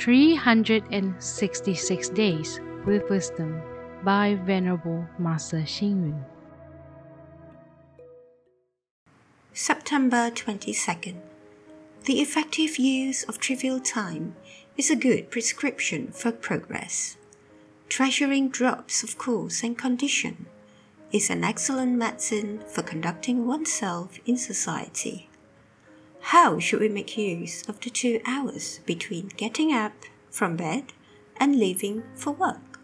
366 Days with Wisdom by Venerable Master Xing Yun. September 22nd. The effective use of trivial time is a good prescription for progress. Treasuring drops of cause and condition is an excellent medicine for conducting oneself in society. How should we make use of the two hours between getting up from bed and leaving for work?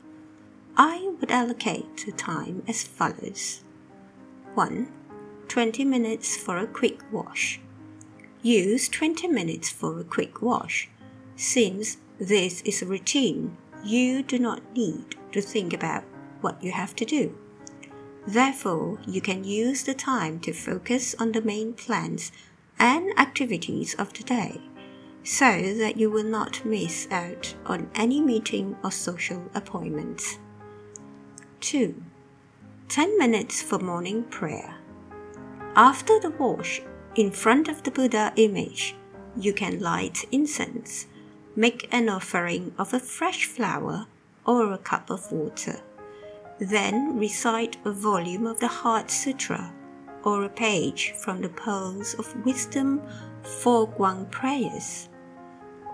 I would allocate the time as follows 1. 20 minutes for a quick wash. Use 20 minutes for a quick wash. Since this is a routine, you do not need to think about what you have to do. Therefore, you can use the time to focus on the main plans and activities of the day so that you will not miss out on any meeting or social appointments. 2. 10 minutes for morning prayer. After the wash, in front of the Buddha image, you can light incense, make an offering of a fresh flower or a cup of water. Then recite a volume of the Heart Sutra or a page from the Pearls of Wisdom Fo Guang prayers.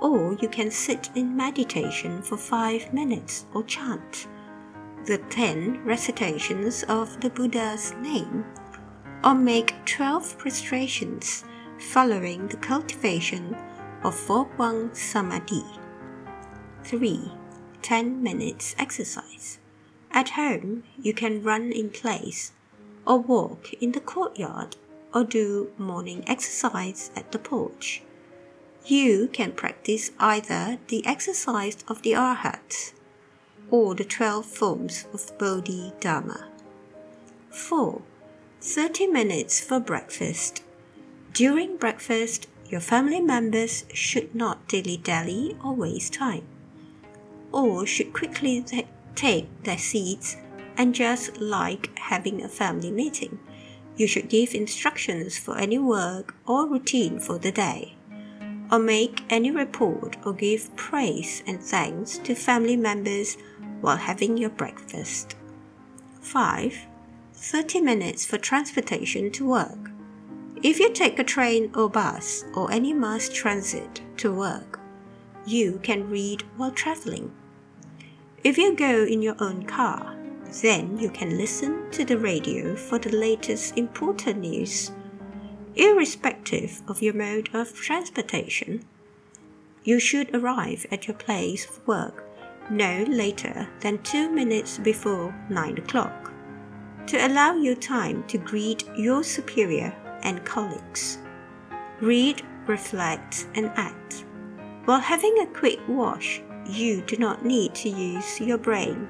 Or you can sit in meditation for five minutes or chant the ten recitations of the Buddha's name, or make twelve prostrations following the cultivation of Fo Guang Samadhi. 3. 10 minutes exercise. At home, you can run in place or walk in the courtyard or do morning exercise at the porch. You can practice either the exercise of the Arhats or the 12 forms of Bodhidharma. 4. 30 minutes for breakfast. During breakfast, your family members should not dilly dally or waste time, or should quickly take their seats and just like having a family meeting, you should give instructions for any work or routine for the day, or make any report or give praise and thanks to family members while having your breakfast. 5. 30 minutes for transportation to work. If you take a train or bus or any mass transit to work, you can read while traveling. If you go in your own car, then you can listen to the radio for the latest important news, irrespective of your mode of transportation. You should arrive at your place of work no later than two minutes before 9 o'clock to allow you time to greet your superior and colleagues. Read, reflect, and act. While having a quick wash, you do not need to use your brain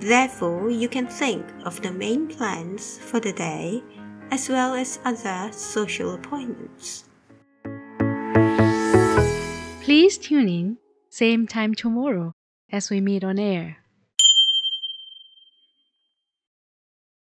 Therefore, you can think of the main plans for the day as well as other social appointments. Please tune in, same time tomorrow as we meet on air.